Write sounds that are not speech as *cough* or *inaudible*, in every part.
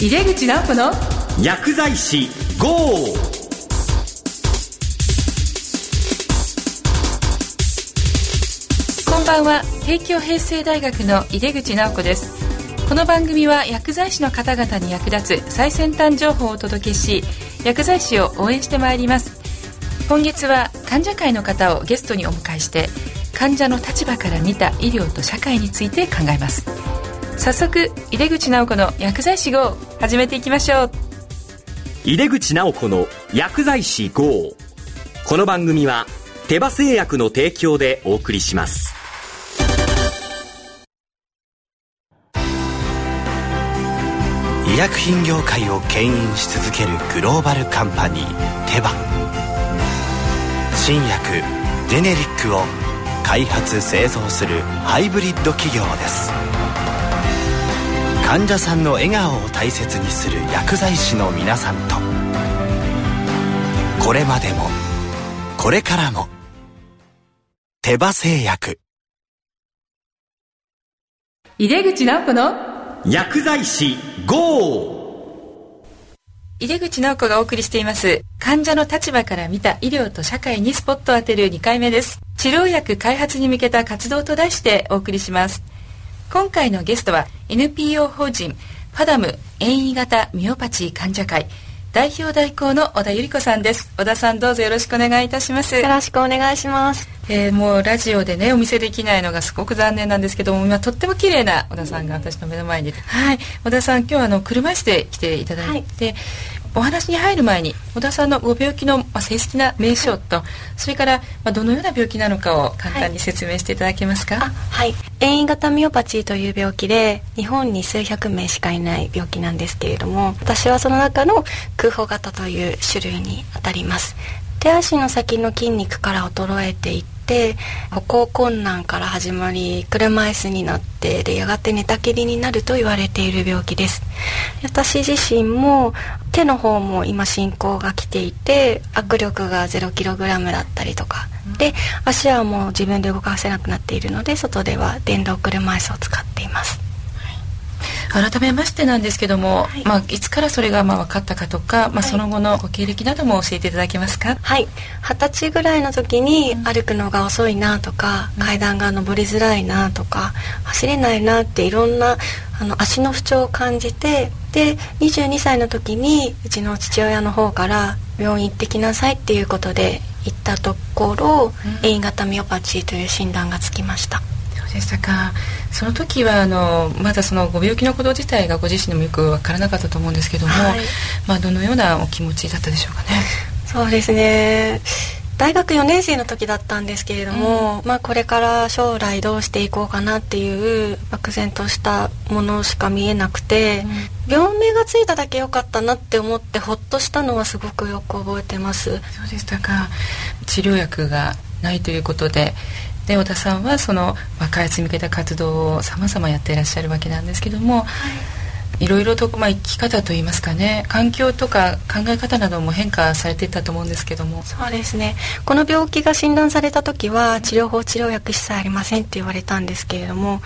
井出口直子の薬剤師 GO! こんばんは。帝京平成大学の井出口直子です。この番組は薬剤師の方々に役立つ最先端情報をお届けし薬剤師を応援してまいります。今月は患者会の方をゲストにお迎えして患者の立場から見た医療と社会について考えます早速井出口直子の薬剤師 GO 始めていきましょう。井出口直子の薬剤師 GO この番組は手羽製薬の提供でお送りします。医薬品業界を牽引し続けるグローバルカンパニーテバ。新薬ジェネリックを開発製造するハイブリッド企業です患者さんの笑顔を大切にする薬剤師の皆さんと。これまでもこれからも手羽製薬。井出口直子の薬剤師 GO! 井出口直子がお送りしています。患者の立場から見た医療と社会にスポットを当てる2回目です。治療薬開発に向けた活動と題してお送りします今回のゲストは NPO 法人ファダム遠位型ミオパチー患者会代表代行の小田百合子さんです。小田さんどうぞよろしくお願いいたします。よろしくお願いします。えー、もうラジオでねお見せできないのがすごく残念なんですけども今とっても綺麗な小田さんが私の目の前にはい。小田さん今日はあの車椅子で来ていただいて、はい。お話に入る前に小田さんのご病気の、まあ、正式な名称と、はい、それから、まあ、どのような病気なのかを簡単に説明していただけますか？はい。遠位型ミオパチーという病気で日本に数百名しかいない病気なんですけれども私はその中の空砲型という種類にあたります。手足の先の筋肉から衰えていって歩行困難から始まり車椅子になってでやがて寝たきりになると言われている病気です。私自身も手の方も今進行が来ていて握力が 0kg だったりとか。で足はもう自分で動かせなくなっているので外では電動車椅子を使っています改めましてなんですけども、はい。まあ、いつからそれがまあ分かったかとか、まあ、その後のご経歴なども教えていただけますか？はい。二十歳ぐらいの時に歩くのが遅いなとか、うん、階段が上りづらいなとか走れないなっていろんなあの足の不調を感じてで22歳の時にうちの父親の方から病院行ってきなさいっていうことで行ったところ、うん、A 型ミオパチーという診断がつきましたでしたか？その時はあのまだそのご病気のこと自体がご自身でもよく分からなかったと思うんですけども、はい、まあ、どのようなお気持ちだったでしょうかね？そうですね。大学4年生の時だったんですけれども、うん、まあ、これから将来どうしていこうかなっていう漠然としたものしか見えなくて、うん、病名がついただけ良かったなって思ってほっとしたのはすごくよく覚えてます。そうでしたか。治療薬がないということでで小田さんはその、まあ、開発に向けた活動をさまざまやっていらっしゃるわけなんですけども、はい、いろいろと、まあ、生き方といいますかね環境とか考え方なども変化されていったと思うんですけども。そうですね。この病気が診断された時は治療法治療薬一切ありませんって言われたんですけれども、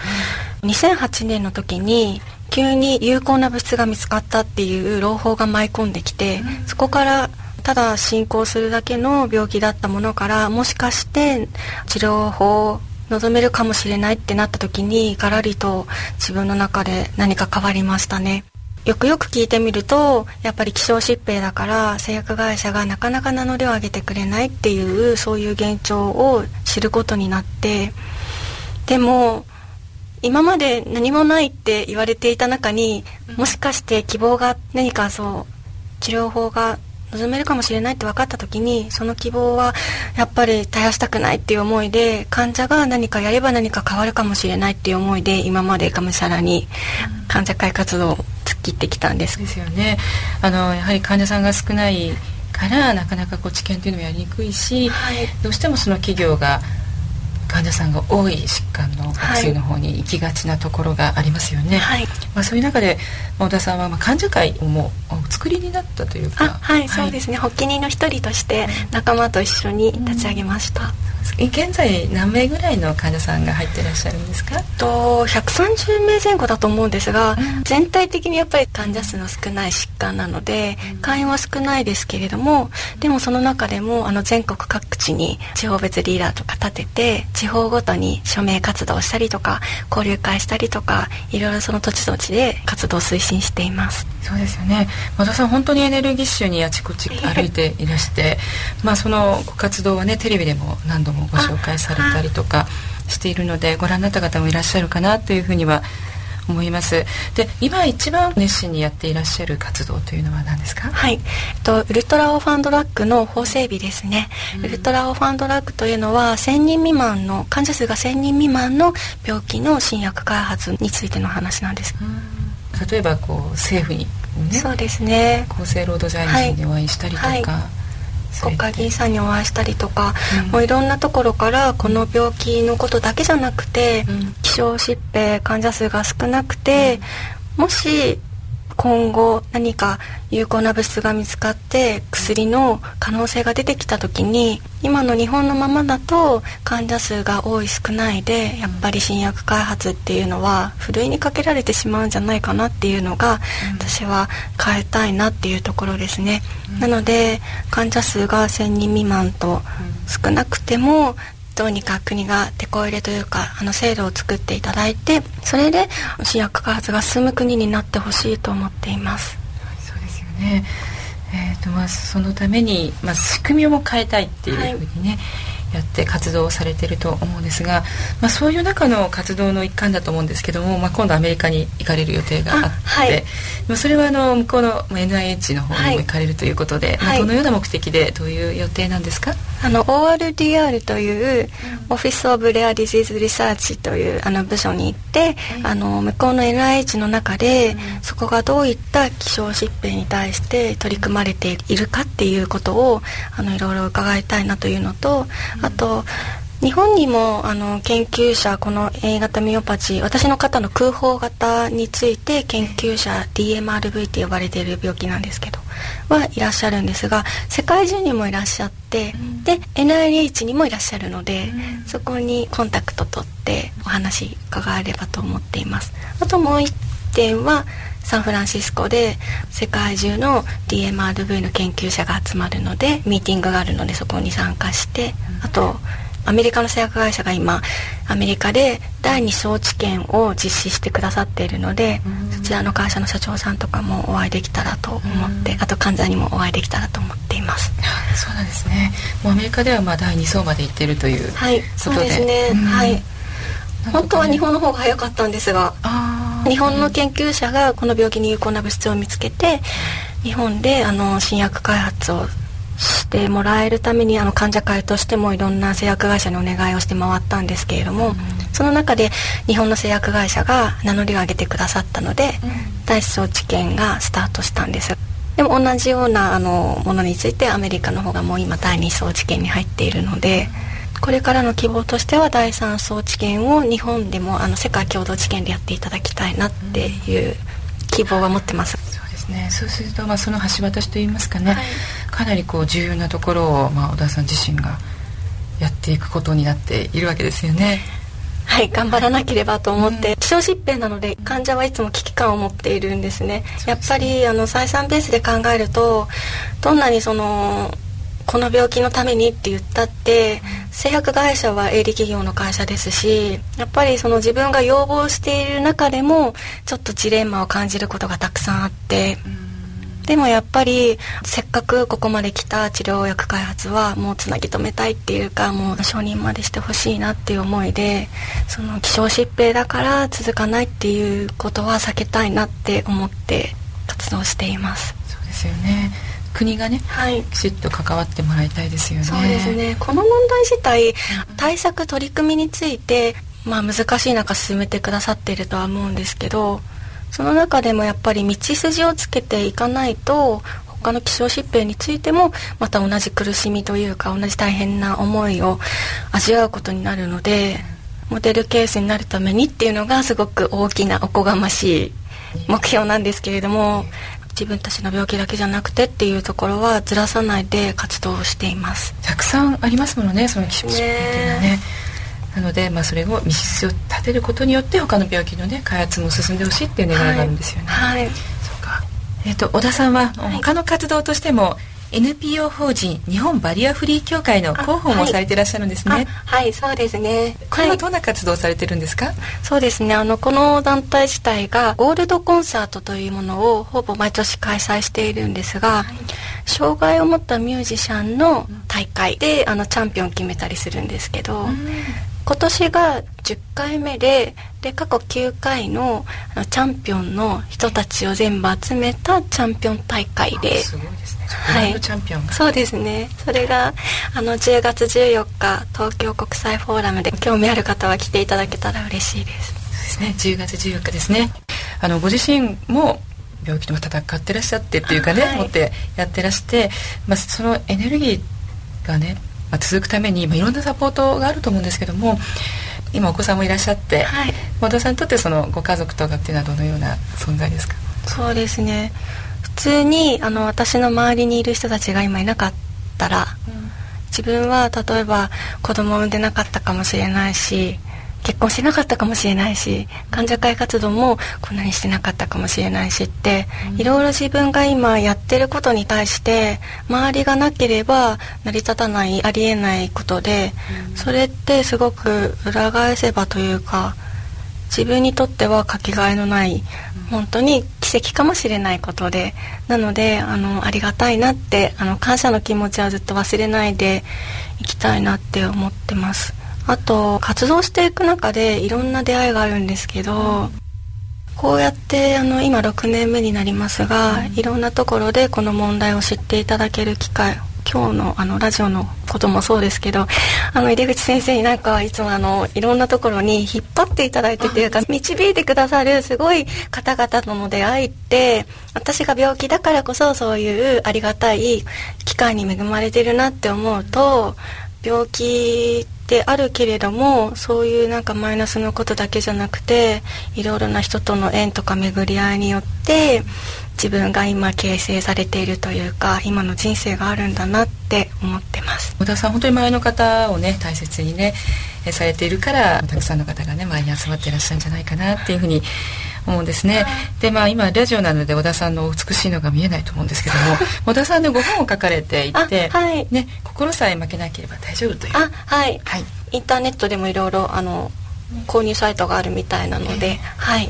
うん、2008年の時に急に有効な物質が見つかったっていう朗報が舞い込んできて、うん、そこからただ進行するだけの病気だったものからもしかして治療法を望めるかもしれないってなった時にガラリと自分の中で何か変わりましたね。よくよく聞いてみるとやっぱり希少疾病だから製薬会社がなかなか名乗りを上げてくれないっていうそういう現状を知ることになってでも今まで何もないって言われていた中にもしかして希望が何かそう治療法が望めるかもしれないって分かった時にその希望はやっぱり絶やしたくないっていう思いで患者が何かやれば何か変わるかもしれないっていう思いで今までがむしゃらに患者会活動を突っ切ってきたんです。ですよね。あのやはり患者さんが少ないからなかなかこう治験というのもやりにくいし、はい、どうしてもその企業が患者さんが多い疾患の薬の方に行きがちなところがありますよね、はい、まあ、そういう中で小田さんはまあ患者会をもうお作りになったというかはい、はい、そうで。すね発起人の一人として仲間と一緒に立ち上げました、うん現在何名ぐらいの患者さんが入ってらっしゃるんですか？と130名前後だと思うんですが、うん、全体的にやっぱり患者数の少ない疾患なので、うん、会員は少ないですけれどもでもその中でもあの全国各地に地方別リーダーとか立てて地方ごとに署名活動したりとか交流会したりとかいろいろその土地土地で活動を推進しています。そうですよね。和田さん本当にエネルギッシュにあちこち歩いていらして *laughs* まあそのご活動はねテレビでも何度もご紹介されたりとかしているのでご覧になった方もいらっしゃるかなというふうには思いますで今一番熱心にやっていらっしゃる活動というのは何ですかはいとウルトラオーファンドラッグの法整備ですね、うん、ウルトラオーファンドラッグというのは1000人未満の患者数が1000人未満の病気の新薬開発についての話なんです、うん、例えばこう政府に、ね、そうですね厚生労働大臣にお会いしたりとか、はいはい国会議員さんにお会いしたりとか、うん、もういろんなところからこの病気のことだけじゃなくて、うん、希少疾病患者数が少なくて、うん、もし今後何か有効な物質が見つかって薬の可能性が出てきた時に今の日本のままだと患者数が多い少ないでやっぱり新薬開発っていうのはふるいにかけられてしまうんじゃないかなっていうのが、私は変えたいなっていうところですね、なので患者数が1000人未満と少なくてもどうにか国が手こ入れというかあの制度を作っていただいてそれで新薬開発が進む国になってほしいと思っています。そうですよね。えーとまあ、そのために、まあ、仕組みを変えたいっていうふうにね、はい。やって活動をされてると思うんですが、まあ、そういう中の活動の一環だと思うんですけども、まあ、今度アメリカに行かれる予定があってはい、まあ、それはあの向こうの NIH の方にも行かれるということで、はい、まあ、どのような目的でどういう予定なんですか？あの ORDR という、 Office of Rare Disease Research というあの部署に行って、あの向こうの NIH の中で、そこがどういった希少疾病に対して取り組まれているかっていうことをあのいろいろ伺いたいなというのと、あと日本にもあの研究者この A 型ミオパチ私の方の空胞型について研究者 DMRV って呼ばれている病気なんですけどはいらっしゃるんですが世界中にもいらっしゃって、うん、で NIH にもいらっしゃるので、うん、そこにコンタクト取ってお話伺えればと思っています。あともう一点はサンフランシスコで世界中の DMRV の研究者が集まるのでミーティングがあるのでそこに参加してあとアメリカの製薬会社が今アメリカで第2相治験を実施してくださっているのでそちらの会社の社長さんとかもお会いできたらと思ってあと患者にもお会いできたらと思っています。そうなんですね。もうアメリカではまあ第2相まで行ってるというはいそうですね、はい。本当は日本の方が早かったんですが日本の研究者がこの病気に有効な物質を見つけて日本であの新薬開発をしてもらえるためにあの患者会としてもいろんな製薬会社にお願いをして回ったんですけれども、うん、その中で日本の製薬会社が名乗りを上げてくださったので、うん、第一層治験がスタートしたんです。でも同じようなあのものについてアメリカの方がもう今第2層治験に入っているのでこれからの希望としては第3層治験を日本でもあの世界共同治験でやっていただきたいなっていう希望は持ってます、ね。そうすると、まあ、その橋渡しといいますかね、はい、かなりこう重要なところを、まあ、小田さん自身がやっていくことになっているわけですよね。はい頑張らなければと思って、うん、希少疾病なので患者はいつも危機感を持っているんですね、ね、やっぱりあの採算ベースで考えるとどんなにそのこの病気のためにって言ったって製薬会社は営利企業の会社ですしやっぱりその自分が要望している中でもちょっとジレンマを感じることがたくさんあって。でもやっぱりせっかくここまで来た治療薬開発はもうつなぎ止めたいっていうかもう承認までしてほしいなっていう思いでその希少疾病だから続かないっていうことは避けたいなって思って活動しています。そうですよね。国がね、はい、きちっと関わってもらいたいですよね。そうですね。この問題自体対策取り組みについて、まあ、難しい中進めてくださっているとは思うんですけどその中でもやっぱり道筋をつけていかないと他の希少疾病についてもまた同じ苦しみというか同じ大変な思いを味わうことになるのでモデルケースになるためにっていうのがすごく大きなおこがましい目標なんですけれども自分たちの病気だけじゃなくてっていうところはずらさないで活動をしています。たくさんありますものねその基礎疾病っていうのはね。なので、まあ、それを道筋を立てることによって他の病気のね開発も進んでほしいっていう願いがあるんですよね。はい、はい、そうか。えっ、ー、と小田さんは他の活動としても、NPO 法人日本バリアフリー協会の広報もされていらっしゃるんですね。はい、そうですね。これはどんな活動をされてるんですか？はい、そうですね。あのこの団体自体がゴールドコンサートというものをほぼ毎年開催しているんですが、はい、障害を持ったミュージシャンの大会であのチャンピオンを決めたりするんですけど、今年が10回目でで過去9回のあのチャンピオンの人たちを全部集めたチャンピオン大会で。すごいですね。はい、チャンピオンそうですね。それがあの10月14日東京国際フォーラムで興味ある方は来ていただけたら嬉しいです。そうですね。10月14日ですね。あのご自身も病気と戦ってらっしゃってっていうかね、はい、持ってやってらして、まあ、そのエネルギーがね、まあ、続くために、まあ、いろんなサポートがあると思うんですけども今お子さんもいらっしゃって、はい、和田さんにとってそのご家族とかっていうのはどのような存在ですか？そうですね。普通にあの私の周りにいる人たちが今いなかったら、うん、自分は例えば子供を産んでなかったかもしれないし結婚してなかったかもしれないし患者会活動もこんなにしてなかったかもしれないしって、いろいろ自分が今やってることに対して周りがなければ成り立たないありえないことで、それってすごく裏返せばというか自分にとってはかけがえのない本当に奇跡かもしれないことでなのであのありがたいなってあの感謝の気持ちはずっと忘れないでいきたいなって思ってますあと活動していく中でいろんな出会いがあるんですけどこうやってあの今6年目になりますがいろんなところでこの問題を知っていただける機会今日のあのラジオのこともそうですけどあの入口先生になんかいつもあのいろんなところに引っ張っていただいてというか導いてくださるすごい方々との出会いって私が病気だからこそそういうありがたい機会に恵まれてるなって思うと病気であるけれどもそういうなんかマイナスのことだけじゃなくていろいろな人との縁とか巡り合いによって自分が今形成されているというか今の人生があるんだなって思ってます。小田さん本当に周りの方をね大切にねされているからたくさんの方がね周りに集まっていらっしゃるんじゃないかなっていうふうに思うんですね、はい、でまあ今ラジオなので小田さんの美しいのが見えないと思うんですけども *laughs* 小田さんでご本を書かれていて、はい、ね、心さえ負けなければ大丈夫という。あはい、はい、インターネットでもいろいろあの購入サイトがあるみたいなので、えー、はい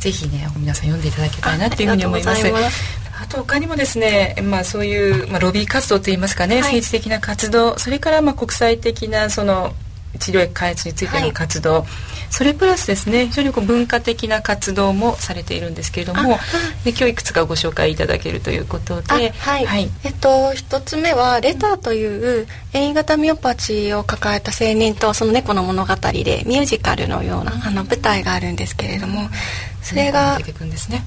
ぜひね皆さん読んでいただきたいなっていうふうに思います。あと他にもですね、まあ、そういう、まあ、ロビー活動といいますかね、はい、政治的な活動それからまあ国際的なその治療薬開発についての活動、はい、それプラスですね非常にこう文化的な活動もされているんですけれども、で今日いくつかご紹介いただけるということで、はい、はい、えっと一つ目は「レター」という遠位型ミオパチーを抱えた青年とその猫の物語でミュージカルのようなあの舞台があるんですけれども、それが、ね、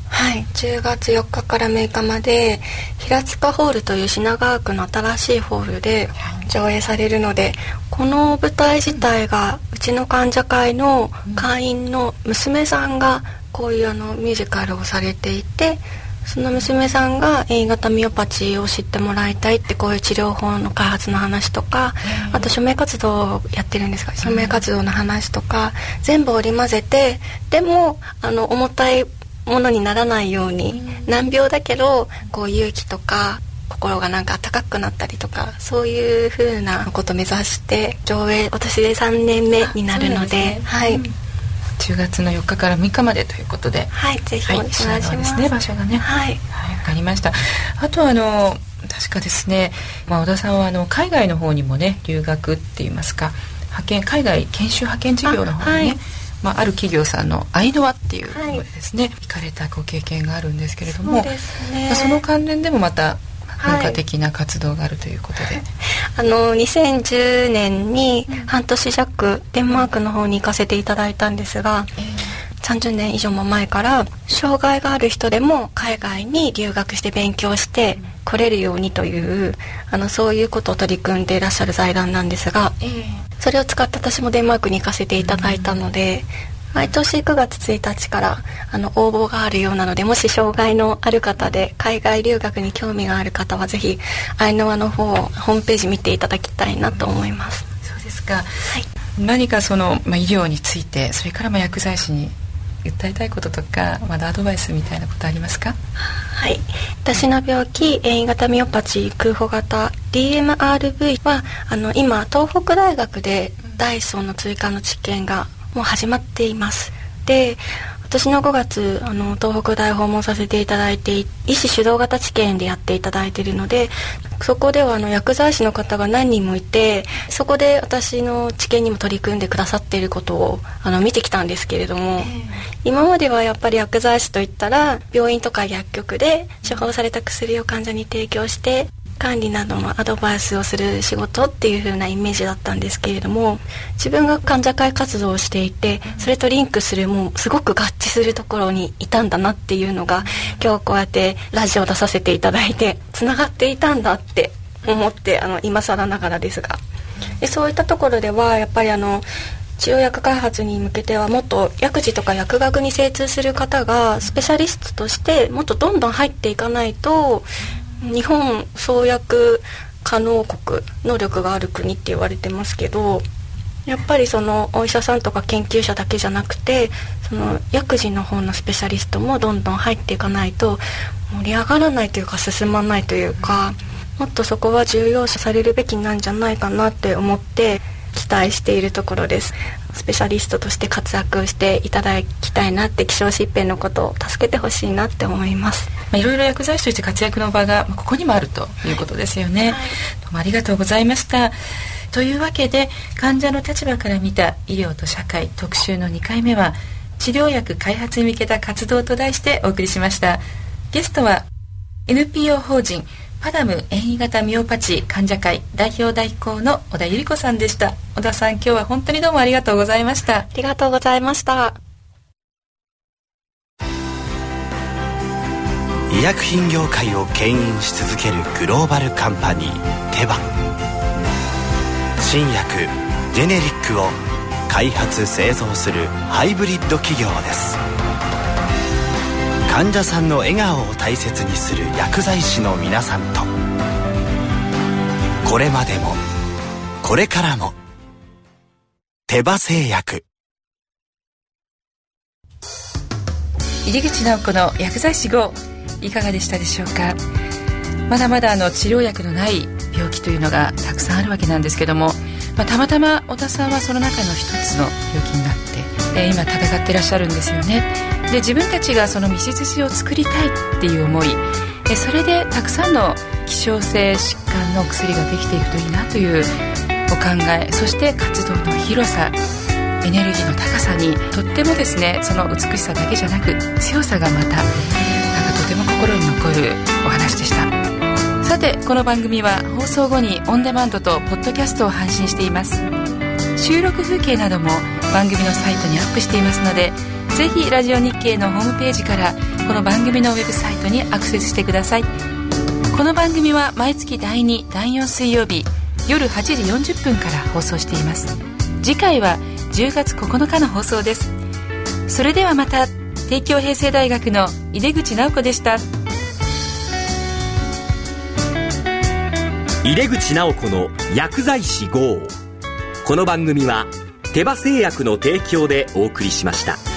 はい、10月4日から6日まで平塚ホールという品川区の新しいホールで上映されるのでこの舞台自体がうちの患者会の会員の娘さんがこういうあのミュージカルをされていてその娘さんが A 型ミオパチーを知ってもらいたいってこういう治療法の開発の話とか、あと署名活動をやってるんですが署名活動の話とか、全部織り交ぜてでもあの重たいものにならないように、難病だけどこう勇気とか心がなんか温かくなったりとかそういうふうなことを目指して上映私で3年目になるので、ね、はい。うん10月の4日から6日までということではいぜひお願いします,、はい、ですね場所がね。はい、はい、分かりました。あとあの確かですね、まあ、小田さんはあの海外の方にもね留学って言いますか派遣海外研修派遣事業の方にねあ,、まあ、ある企業さんのアイドアっていうところでですね、はい、行かれたご経験があるんですけれどもそ,、ね、その関連でもまた文化的な活動があるということで、はい、あの2010年に半年弱デンマークの方に行かせていただいたんですが、30年以上も前から障害がある人でも海外に留学して勉強して来れるようにというあのそういうことを取り組んでいらっしゃる財団なんですが、それを使って私もデンマークに行かせていただいたので、毎年9月1日からあの応募があるようなのでもし障害のある方で海外留学に興味がある方はぜひアイノワの方をホームページ見ていただきたいなと思います。そうですか、はい、何かその、まあ、医療についてそれからまあ薬剤師に訴えたいこととかまだアドバイスみたいなことありますか？はい。私の病気遠位型ミオパチー空補型 DMRV はあの今東北大学で第1層の追加の治験がもう始まっています。で私の5月あの東北大訪問させていただいて医師主導型治験でやっていただいているのでそこではあの薬剤師の方が何人もいてそこで私の治験にも取り組んでくださっていることをあの見てきたんですけれども、えー、今まではやっぱり薬剤師といったら病院とか薬局で処方された薬を患者に提供して管理などのアドバイスをする仕事っていう風なイメージだったんですけれども自分が患者会活動をしていてそれとリンクするもうすごく合致するところにいたんだなっていうのが今日こうやってラジオを出させていただいてつながっていたんだって思ってあの今更ながらですが。でそういったところではやっぱりあの治療薬開発に向けてはもっと薬事とか薬学に精通する方がスペシャリストとしてもっとどんどん入っていかないと日本創薬可能国能力がある国って言われてますけどやっぱりそのお医者さんとか研究者だけじゃなくてその薬事の方のスペシャリストもどんどん入っていかないと盛り上がらないというか進まないというかもっとそこは重要視されるべきなんじゃないかなって思って期待しているところです。スペシャリストとして活躍していただきたいなって希少疾病のことを助けてほしいなって思います。まあ、いろいろ薬剤師として活躍の場がここにもあるとい。うことですよね、はい、どうもありがとうございました。というわけで患者の立場から見た医療と社会特集の2回目は治療薬開発に向けた活動と題してお送りしました。ゲストは NPO 法人パダム遠位型ミオパチ患者会代表代行の小田百合子さんでした。小田さん今日は本当にどうもありがとうございました。ありがとうございました。医薬品業界を牽引し続けるグローバルカンパニーテバ新薬ジェネリックを開発製造するハイブリッド企業です患者さんの笑顔を大切にする薬剤師の皆さんと。これまでもこれからも手羽製薬。入口直子の薬剤師号いかがでしたでしょうか？まだまだあの治療薬のない病気というのがたくさんあるわけなんですけども、まあ、たまたま小田さんはその中の一つの病気になって、えー、今戦ってらっしゃるんですよね。で自分たちがその道筋を作りたいっていう思い。えそれでたくさんの希少性疾患の薬ができていくといいなというお考え。そして活動の広さエネルギーの高さにとってもですねその美しさだけじゃなく強さがまたなんかとても心に残るお話でした。さてこの番組は放送後にオンデマンドとポッドキャストを配信しています。収録風景なども番組のサイトにアップしていますのでぜひラジオ日経のホームページからこの番組のウェブサイトにアクセスしてください。この番組は毎月第2第4水曜日夜8時40分から放送しています。次回は10月9日の放送です。それではまた帝京平成大学の井出口直子でした。井出口直子の薬剤師号。この番組は手羽製薬の提供でお送りしました。